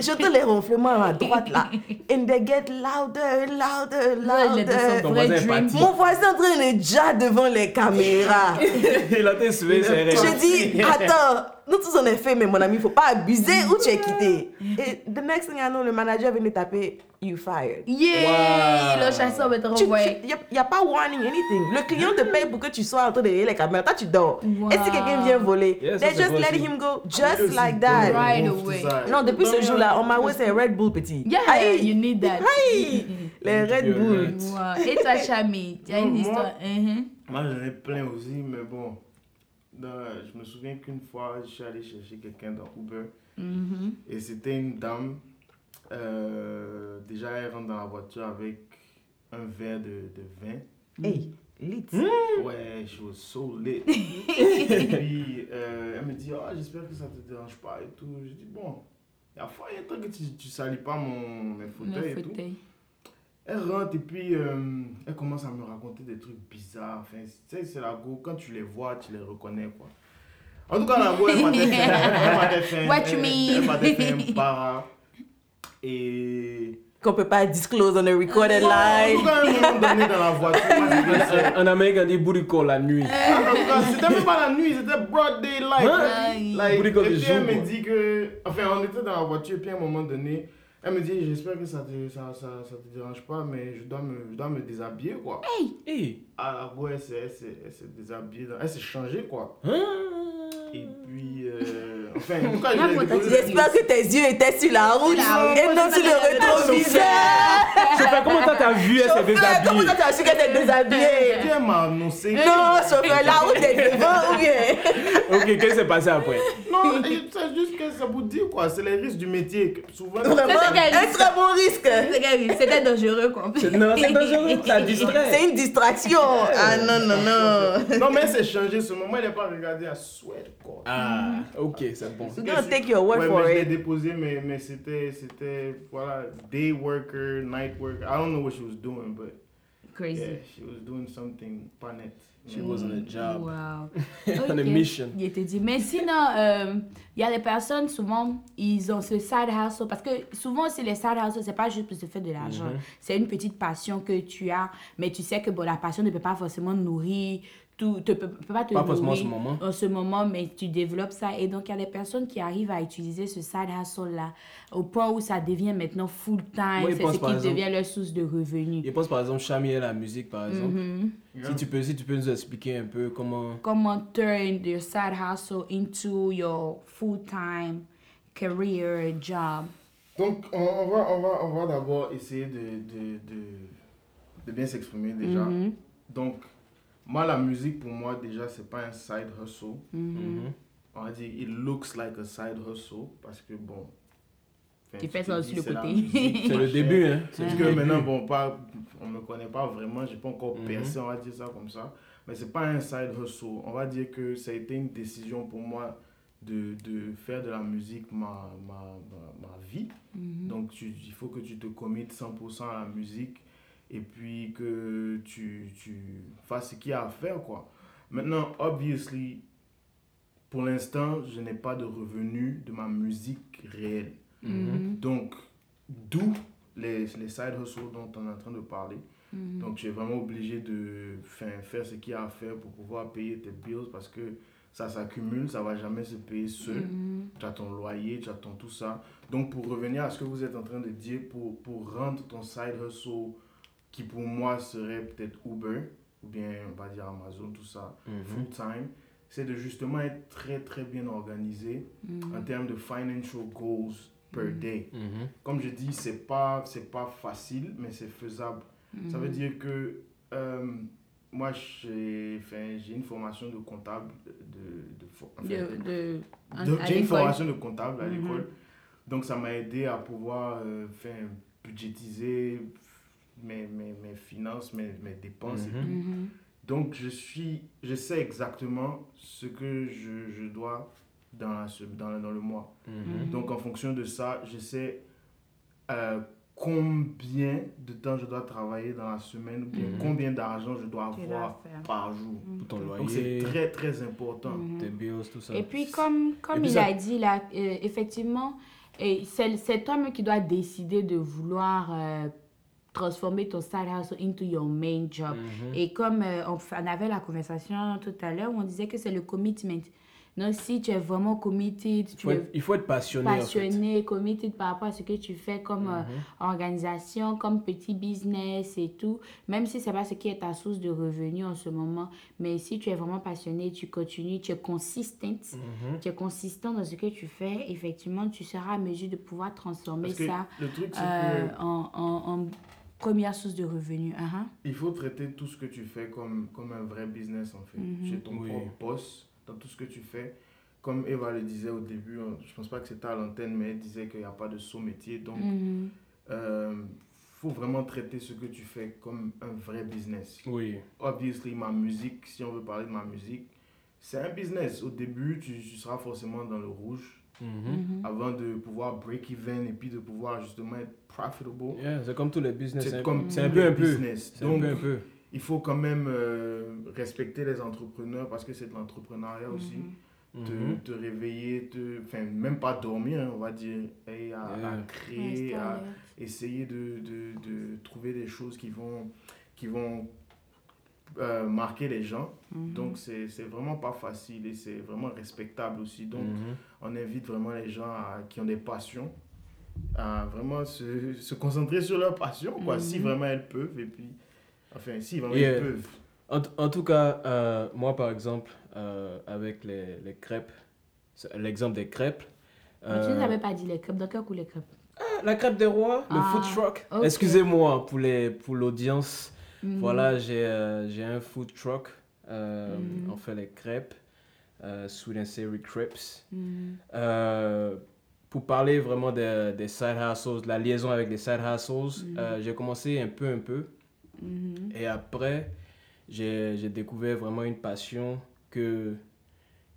J'entends les ronflements à droite là. And they get louder, louder, louder. Ton voisin. Mon voisin est en train de déjà devant les caméras. Il a été suivi, c'est vrai. Je dis, attends, nous tous on est fait, mais mon ami, il faut pas abuser où tu es quitté. Et the next thing I know, le manager vient de taper, you fired. Yeah! Wow. Le chasseur va te Tu, renvoyer. il n'y a, pas warning, anything. Le client te paye pour que tu sois en train de les caméras. Toi, tu dors. Wow. Et si quelqu'un vient voler, Yeah, they just let him go Lui just like that. Right away. ça. Non, depuis ce jour-là, on m'a way, c'est Red Bull petit. Yeah, Aïe, you need that. aïe, les Red Bull. Wow. Et toi, Chami, tu as une Moi- histoire. Mhm. Moi, j'en ai plein aussi, mais bon. Dans- je me souviens qu'une fois, je suis allé chercher quelqu'un dans Uber. Mhm. Et c'était une dame. euh, déjà, elle rentre dans la voiture avec un verre de, de vin. Hey, lit. Ouais, she was so lit. et puis, euh, elle me dit, ah, j'espère que ça te dérange pas et tout. Je dis, bon, il y a tant que tu, tu salis pas mon, mes fauteuils et tout. Elle rentre et puis euh, elle commence à me raconter des trucs bizarres. Enfin, tu sais, c'est la go, quand tu les vois, tu les reconnais quoi. En tout cas, la go, elle m'a fait, What elle- you mean? Elle m'a fait un para. Et. Qu'on peut pas disclose on a recorded En live. tout cas, à un moment donné dans la voiture, En Amérique, on dit bourrico la nuit. en tout cas, c'était même pas la nuit, c'était broad daylight. Hein? Like, et puis elle me dit que. Enfin, on était dans la voiture, puis à un moment donné, elle me dit J'espère que ça te, ça, ça, ça te dérange pas, mais je dois me, je dois me déshabiller, quoi. Hey. Ah, la go, elle s'est déshabillée, elle s'est changée, quoi. Hein? Et puis. euh, enfin, La je J'espère que tes yeux étaient sur la route et non sur le rétroviseur. Chauffeur, comment toi t'as vu elle s'est Chauffeur, Comment déshabillée ça t'as su qu'elle Et déshabillée puis elle m'a annoncé. Non, chauffeur, la route est devant ou bien? Ok, qu'est-ce qui s'est passé après? Non, c'est juste que ça vous dit, quoi. C'est les risques du métier. Souvent. Vraiment, c'est un très bon risque. C'est C'était dangereux, quoi. C'est- Non, c'est dangereux, ça distrait. C'est une distraction. Ah non, non, non. Non, mais elle s'est changée. Ce moment, elle n'a pas regardé à sweat, Ah, ok, c'est bon. We're gonna take your word ouais, for mais je l'ai it. déposé, mais, mais c'était, c'était, voilà, day worker, night worker. I don't know what she was doing, but Crazy. yeah, she was doing something pas net. She was on a job. Wow. On a mission. Il était dit. Mais sinon, euh, il y a des personnes, souvent, ils ont ce side hustle. Parce que souvent, c'est les side hustle, c'est pas juste pour se faire de l'argent. Mhm. C'est une petite passion que tu as. Mais tu sais que bon, la passion ne peut pas forcément nourrir. Tout, te, peut, peut pas te Pas forcément en ce moment. en ce moment, mais tu développes ça. Et donc, il y a des personnes qui arrivent à utiliser ce side hustle-là au point où ça devient maintenant full-time. C'est pense, ce qui exemple- devient leur source de revenus. Je pense par exemple, Chami et la musique par exemple. Mhm. Si, tu peux, si tu peux nous expliquer un peu comment. comment turn your side hustle into your full-time career job. Donc, on, on va, on va, on va d'abord essayer de, de, de, de bien s'exprimer déjà. Mhm. Donc, moi, la musique, pour moi, déjà, c'est pas un side hustle. Mhm. On va dire, it looks like a side hustle parce que, bon. enfin, Tu fais ça sur le côté. C'est le début, hein. C'est Parce que maintenant, bon, pas, on ne me connaît pas vraiment, j'ai pas encore Mhm. percé, on va dire ça comme ça. Mais c'est pas un side hustle. On va dire que ça a été une décision pour moi de, de faire de la musique ma, ma, ma, ma vie. Mhm. Donc, tu- il faut que tu te committes 100% à la musique et puis que tu, tu fasses ce qu'il y a à faire, quoi. Maintenant, obviously, pour l'instant, je n'ai pas de revenus de ma musique réelle. Mhm. Donc, d'où les, les side hustles dont on est en train de parler. Mhm. Donc, tu es vraiment obligé de faire, faire ce qu'il y a à faire pour pouvoir payer tes bills parce que ça s'accumule, ça va jamais se payer seul. Mhm. Tu as ton loyer, tu as ton tout ça. Donc, pour revenir à ce que vous êtes en train de dire, pour, pour rendre ton side hustle, qui pour moi serait peut-être Uber, ou bien on va dire Amazon, tout ça, Mhm. full time, c'est de justement être très très bien organisé Mhm. en termes de financial goals per day. Mhm. Comme je dis, c'est pas c'est pas facile, mais c'est faisable. Ça veut dire que euh, moi j'ai j'ai une formation de comptable de, de, fo- enfin, De, de, en- de- à j'ai une l'école. formation de comptable à l'école. Donc, ça m'a aidé à pouvoir euh, faire budgétiser mes, mes, mes finances, mes, mes dépenses. et Mhm. tout. Mhm. Donc, je, suis, je sais exactement ce que je, je dois dans, la, dans, dans le mois. Mhm. Donc, en fonction de ça, je sais euh, combien de temps je dois travailler dans la semaine ou bien combien d'argent je dois avoir par jour. Pour ton Donc, c'est très, très important. Tes bills, tout ça. Et puis, comme, comme puis il ça- a dit là, euh, effectivement, c'est toi-même qui dois décider de vouloir euh, transformer ton side hustle into your main job. Mhm. Et comme euh, on, avait la conversation tout à l'heure, on disait que c'est le commitment. Donc, si tu es vraiment committed, il, tu faut es être, il faut être passionné, en fait. passionné, committed par rapport à ce que tu fais comme euh, Mhm. organisation, comme petit business et tout, même si c'est pas ce qui est ta source de revenus en ce moment, mais si tu es vraiment passionné, tu continues, tu es consistent, Mhm. tu es consistant dans ce que tu fais, effectivement, tu seras à mesure de pouvoir transformer ça le truc, euh, que en, en, en première source de revenus. Uh-huh. il faut traiter tout ce que tu fais comme, comme un vrai business, en fait. Mhm. Tu es ton Oui. propre boss dans tout ce que tu fais. Comme Eva le disait au début, hein, je pense pas que c'était à l'antenne, mais elle disait qu'il n'y a pas de saut métier. Donc, Mhm. euh, faut vraiment traiter ce que tu fais comme un vrai business. Oui. Obviously, ma musique, si on veut parler de ma musique, c'est un business. Au début, tu, tu seras forcément dans le rouge Mhm. Mhm. avant de pouvoir break even et puis de pouvoir justement être profitable. Yeah, c'est comme tous les business. C'est comme un tous peu les un peu. Donc, peu un peu. il faut quand même euh, respecter les entrepreneurs parce que c'est de l'entrepreneuriat aussi. Te, Mhm. te réveiller, te, enfin, même pas dormir, hein, on va dire, et à, à créer, à essayer de, de, de trouver des choses qui vont, qui vont euh, marquer les gens. Mhm. Donc, c'est c'est vraiment pas facile et c'est vraiment respectable aussi. Donc, Mhm. on invite vraiment les gens à- qui ont des passions à vraiment se, se concentrer sur leur passion, quoi, si Mhm. vraiment elles peuvent. Et puis, enfin, si vraiment Yeah. ils peuvent. En, en tout cas, euh, moi par exemple, euh, avec les, les crêpes, l'exemple des crêpes. Mais tu euh, ne avais pas dit les crêpes. Dans quel coup les crêpes? La crêpe des rois, le Ah, food truck. Excusez-moi pour les pour Mhm. Voilà, j'ai euh, j'ai un food truck. Euh, Mhm. On fait les crêpes, euh, Sweet and Savory Crepes. Mhm. Euh, pour parler vraiment des, des side hustles, de la liaison avec les side hustles, j'ai commencé un peu, un peu. Et après, j'ai découvert vraiment une passion que,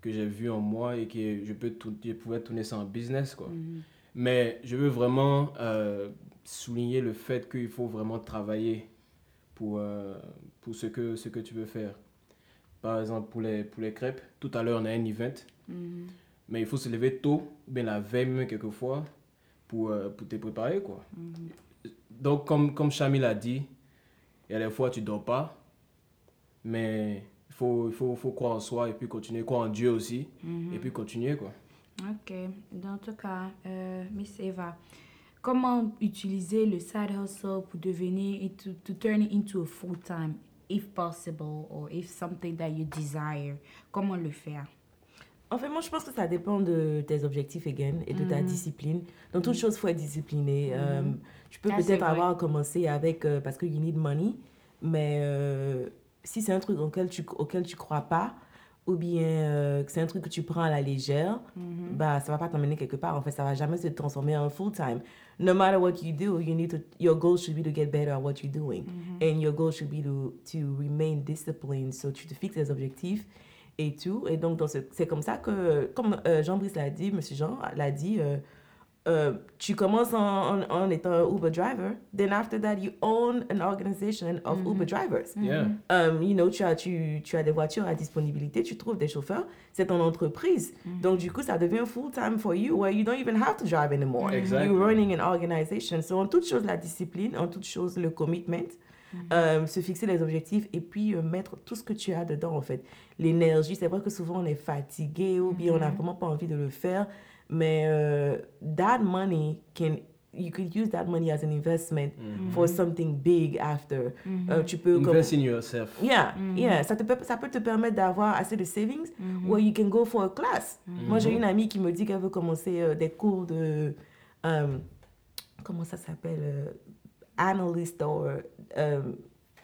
que j'ai vue en moi et que je, peux tout, je pouvais tourner ça en business. Quoi. Mais je veux vraiment souligner le fait qu'il faut vraiment travailler pour, euh, pour ce, que, ce que tu veux faire. Par exemple, pour les, pour les crêpes, tout à l'heure, on a un event, Mhm. mais il faut se lever tôt, bien la veille même quelquefois, pour, euh, pour te préparer. Quoi. Mhm. Donc, comme, comme Chami l'a dit, il y a des fois tu dors pas, mais il faut, il faut, faut croire en soi et puis continuer, croire en Dieu aussi, Mhm. et puis continuer. quoi. Ok, dans tout cas, euh, Miss Eva, comment utiliser le side hustle pour devenir, into, to turn it into a full time, if possible, or if something that you desire? Comment le faire? En fait, moi, je pense que ça dépend de tes objectifs, again, et de ta discipline. Dans toute chose, il faut être discipliné. Euh, tu peux Ah, peut-être avoir commencé avec, euh, parce que you need money, mais euh, si c'est un truc auquel tu, auquel tu crois pas, ou bien euh, que c'est un truc que tu prends à la légère, bah, ça va pas t'emmener quelque part. En fait, ça va jamais se transformer en full-time. No matter what you do, you need to, your goal should be to get better at what you're doing. And your goal should be to, to remain disciplined. So, tu te fixes des objectifs et tout. Et donc, dans ce- c'est comme ça que, comme euh, Jean-Brice l'a dit, Monsieur Jean l'a dit, euh, euh, tu commences en, en, en étant un Uber driver. Then after that, you own an organization of Uber drivers. Yeah. Um, you know, tu as, tu, tu as des voitures à disponibilité, tu trouves des chauffeurs, c'est ton entreprise. Donc, du coup, ça devient full-time for you where you don't even have to drive anymore. Exactly. You're running an organization. So, en toute chose, la discipline, en toute chose, le commitment, euh, se fixer les objectifs et puis euh, mettre tout ce que tu as dedans, en fait. L'énergie, c'est vrai que souvent, on est fatigué ou bien on n'a vraiment pas envie de le faire, mais euh, that money can you could use that money as an investment for something big after. Euh, tu peux comme- Invest in yourself. Yeah, yeah. Ça, te peut, ça peut te permettre d'avoir assez de savings where you can go for a class. Moi, j'ai une amie qui me dit qu'elle veut commencer euh, des cours de... euh, comment ça s'appelle? euh, analyst ou euh,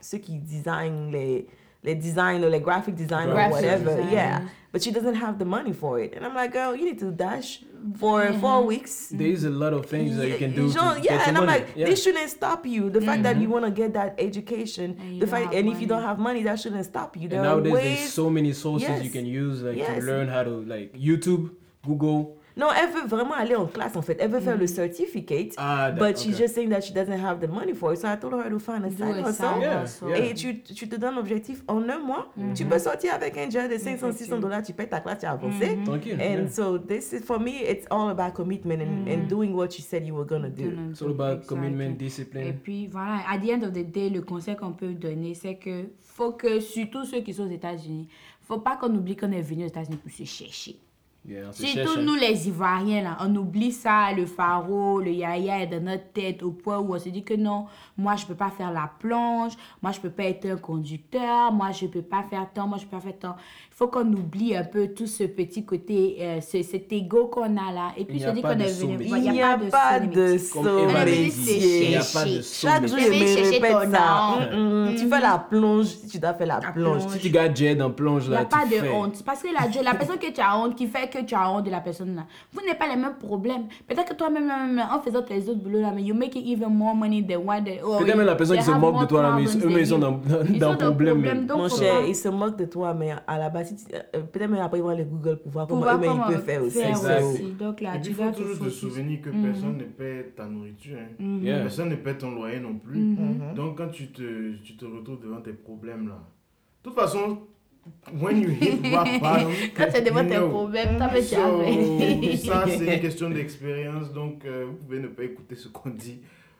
ceux qui designent les... les designer, les graphic designer, or whatever. designers. Yeah, but she doesn't have the money for it. And I'm like, girl, you need to dash for Mm-hmm. four weeks. There is a lot of things that you can do. Genre, to yeah, get and I'm money. like, yeah. this shouldn't stop you. The fact that you want to get that education, Mm-hmm. And the fact, have and if you don't have money, that shouldn't stop you. There And are nowadays there's so many sources you can use like Yes. to learn how to like YouTube, Google. No, elle veut vraiment aller en classe en fait. Elle veut faire le certificate, Ah, that- but she's okay. just saying that she doesn't have the money for it. So I told her to find a side hustle. Et tu, tu te donnes l'objectif en un mois. Tu peux sortir avec un job de 500, 600 dollars, tu payes ta classe, tu as avancé. Tranquille. And yeah. so this is for me, it's all about commitment and, and doing what you said you were gonna do. It's all about Exactly. commitment, Et discipline. puis voilà, à the end of the day, le conseil qu'on peut donner, c'est que faut que, surtout ceux qui sont aux États-Unis, faut pas qu'on oublie qu'on est venu aux États-Unis pour se chercher. Yeah, Surtout nous les Ivoiriens là, on oublie ça, le pharo, le yaya est dans notre tête au point où on se dit que non, moi je peux pas faire la plonge, moi je peux pas être un conducteur, moi je peux pas faire tant, moi je peux pas faire tant. Il faut qu'on oublie un peu tout ce petit côté, euh, ce- cet ego qu'on a là. Et puis dit pas qu'on est venu. Il n'y a pas de métier. Comme saut Eva l'a dit, métier. il n'y a pas de Chaque jour, Je je me répète ça. Tu fais la plonge, tu dois faire la plonge. Si tu gars Jed en plonge Il n'y a là, pas de honte. Parce que la personne que tu as honte, qui fait que tu as honte de la personne là, vous n'avez pas les mêmes problèmes. Peut-être que toi-même, même, même, en faisant tes autres boulots là, mais you making even more money than what they. oh, Peut-être même la personne qui se moque de toi là, mais ils- problems eux, ils sont dans, you. dans, problème. problème, donc Mon cher, ils se moquent de toi, mais à la base, euh, peut-être même après, ils vont aller Google pour voir pour comment voir eux-mêmes comment ils peuvent faire aussi. Exact. Donc là, Et tu puis, il dois faut te toujours te souvenir que personne ne paie ta nourriture. hein. Yeah. Personne ne paie ton loyer non plus. Mhm. Donc, quand tu te, tu te retrouves devant tes problèmes là, de toute façon, when you hit rock bottom, Quand tu es devant tes problèmes, t'as So, jamais. ça, c'est une question d'expérience. Donc, euh, vous pouvez ne pas écouter ce qu'on dit.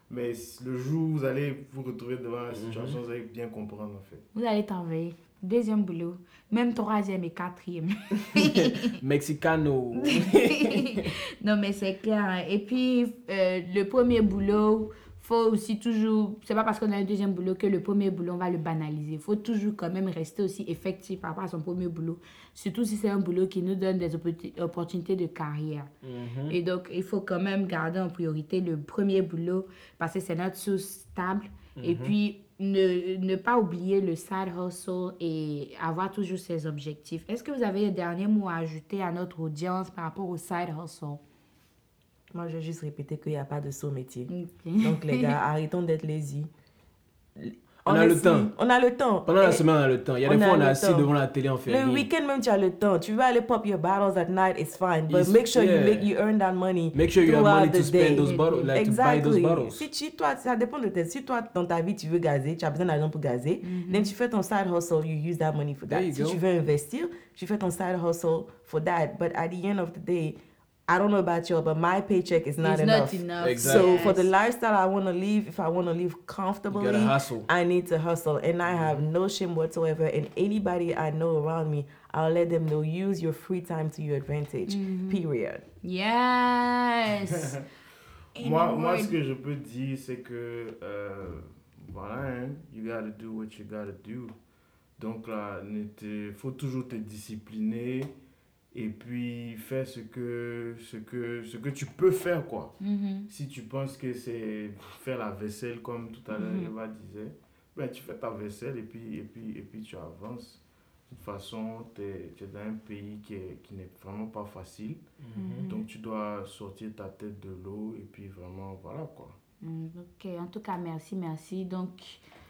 Mais le jour où vous allez vous retrouver devant la situation, vous allez bien comprendre en fait. Vous allez t'envoyer. Deuxième boulot, même troisième et quatrième. Mexicano. non, mais c'est clair. hein. Et puis, euh, le premier boulot, faut aussi toujours. C'est pas parce qu'on a un deuxième boulot que le premier boulot, on va le banaliser. faut toujours quand même rester aussi effectif par rapport à son premier boulot. Surtout si c'est un boulot qui nous donne des opportun- opportunités de carrière. Et donc, il faut quand même garder en priorité le premier boulot parce que c'est notre source stable. Et puis, ne, ne pas oublier le side hustle et avoir toujours ses objectifs. Est-ce que vous avez un dernier mot à ajouter à notre audience par rapport au side hustle? Moi, je vais juste répéter qu'il n'y a pas de saut métier. Donc, les gars, arrêtons d'être lazy. On a le temps. On a le temps. Pendant la Et semaine, on a le temps. Il y a des on a fois, on est assis temps. devant la télé, on fait Le week-end même, tu as le temps. Tu veux aller pop your bottles at night, it's fine. But It's- make sure yeah. you make you earn that money. Make sure you have money to spend day. those bottles, like to buy those Exactly. bottles. Si tu, toi, ça dépend de tes. Si toi, dans ta vie, tu veux gazer, tu as besoin d'argent pour gazer, then tu fais ton side hustle, you use that money for that. There you Si go. tu veux investir, tu fais ton side hustle for that. But at the end of the day, I don't know about y'all, but my paycheck is not It's enough. not enough. Exactly. So for the lifestyle I want to live, if I want to live comfortably, hustle. I need to hustle, and I mm-hmm. have no shame whatsoever. And anybody I know around me, I'll let them know use your free time to your advantage. Mm-hmm. Period. Yes. In Moi, moi, ce que je peux dire, c'est que, euh, voilà, hein, you gotta do what you gotta do. Donc là, il faut toujours te discipliner et puis faire ce que, ce que, ce que tu peux faire, quoi. Mhm. Si tu penses que c'est faire la vaisselle, comme tout à l'heure Mhm. Eva disait, ben, tu fais ta vaisselle et puis, et puis, et puis tu avances. De toute façon, t'es- tu es dans un pays qui est- qui n'est vraiment pas facile. Mhm. Donc tu dois sortir ta tête de l'eau et puis vraiment, voilà quoi. Mm, Ok, en tout cas, merci, merci. Donc,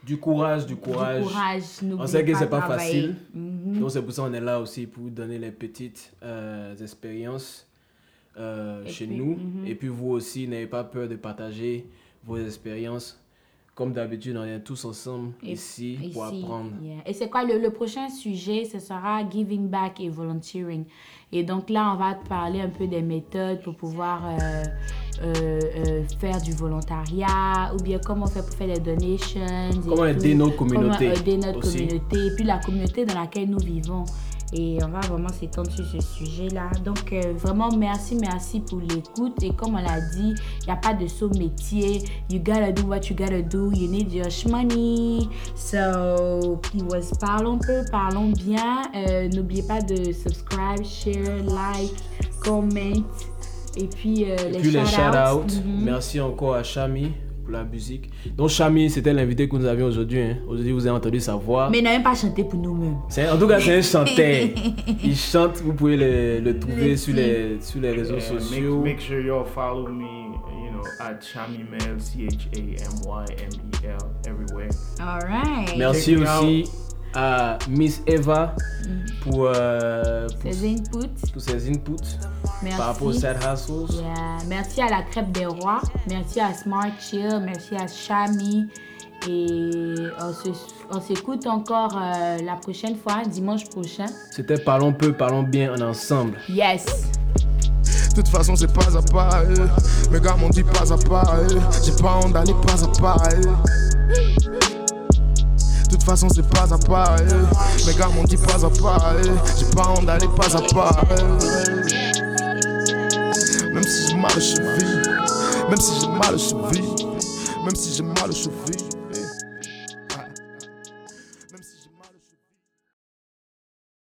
Du courage, du courage. du courage. On sait que c'est pas travailler. facile. Mhm. Donc c'est pour ça qu'on est là aussi pour donner les petites euh, expériences euh, chez puis, nous. mhm. Et puis vous aussi, n'ayez pas peur de partager vos expériences. Comme d'habitude, on est tous ensemble Et- ici, pour apprendre. yeah. Et c'est quoi le, le prochain sujet? Ce sera giving back et volunteering. Et donc là, on va te parler un peu des méthodes pour pouvoir euh, euh, euh, faire du volontariat ou bien comment on fait pour faire des donations. Comment aider notre communauté Comment aider notre aussi. communauté et puis la communauté dans laquelle nous vivons. Et on va vraiment s'étendre sur ce sujet-là. Donc, euh, vraiment, merci, merci pour l'écoute. Et comme on l'a dit, il n'y a pas de saut métier. You gotta do what you gotta do. You need your money. So, was, parlons peu, parlons bien. Euh, N'oubliez pas de subscribe, share, like, comment. Et puis, euh, Et les puis les shout-outs. Mhm. Merci encore à Chami pour la musique. Donc Chami, c'était l'invité que nous avions aujourd'hui. hein. Aujourd'hui, vous avez entendu sa voix. Mais il n'a même pas chanté pour nous-mêmes. C'est- En tout cas, c'est un chanteur. Il chante, vous pouvez le, le trouver Le sur, les, sur les réseaux Yeah, sociaux. make sure y'all follow me, you know, at Chamimel, C H A M Y M E L, everywhere. Alright. Merci Check aussi à Miss Eva pour, euh, pour, Ses inputs. pour ses inputs Merci. par rapport aux side hustles. Yeah. Merci à la crêpe des rois. Merci à Smart Chill. Merci à Chami. Et on se- on s'écoute encore euh, la prochaine fois, dimanche prochain. C'était Parlons peu, parlons bien en ensemble. Yes. De toute façon, c'est pas à pas. eh. Mes gars m'ont dit pas à pas. eh. J'ai pas honte d'aller pas à pas. Façon, c'est pas à pas. eh. Mes gars m'ont dit pas à pas. eh. J'ai pas honte d'aller pas à pas. eh. Même si j'ai mal aux chevilles. Même si j'ai mal aux chevilles. Même si j'ai mal aux chevilles.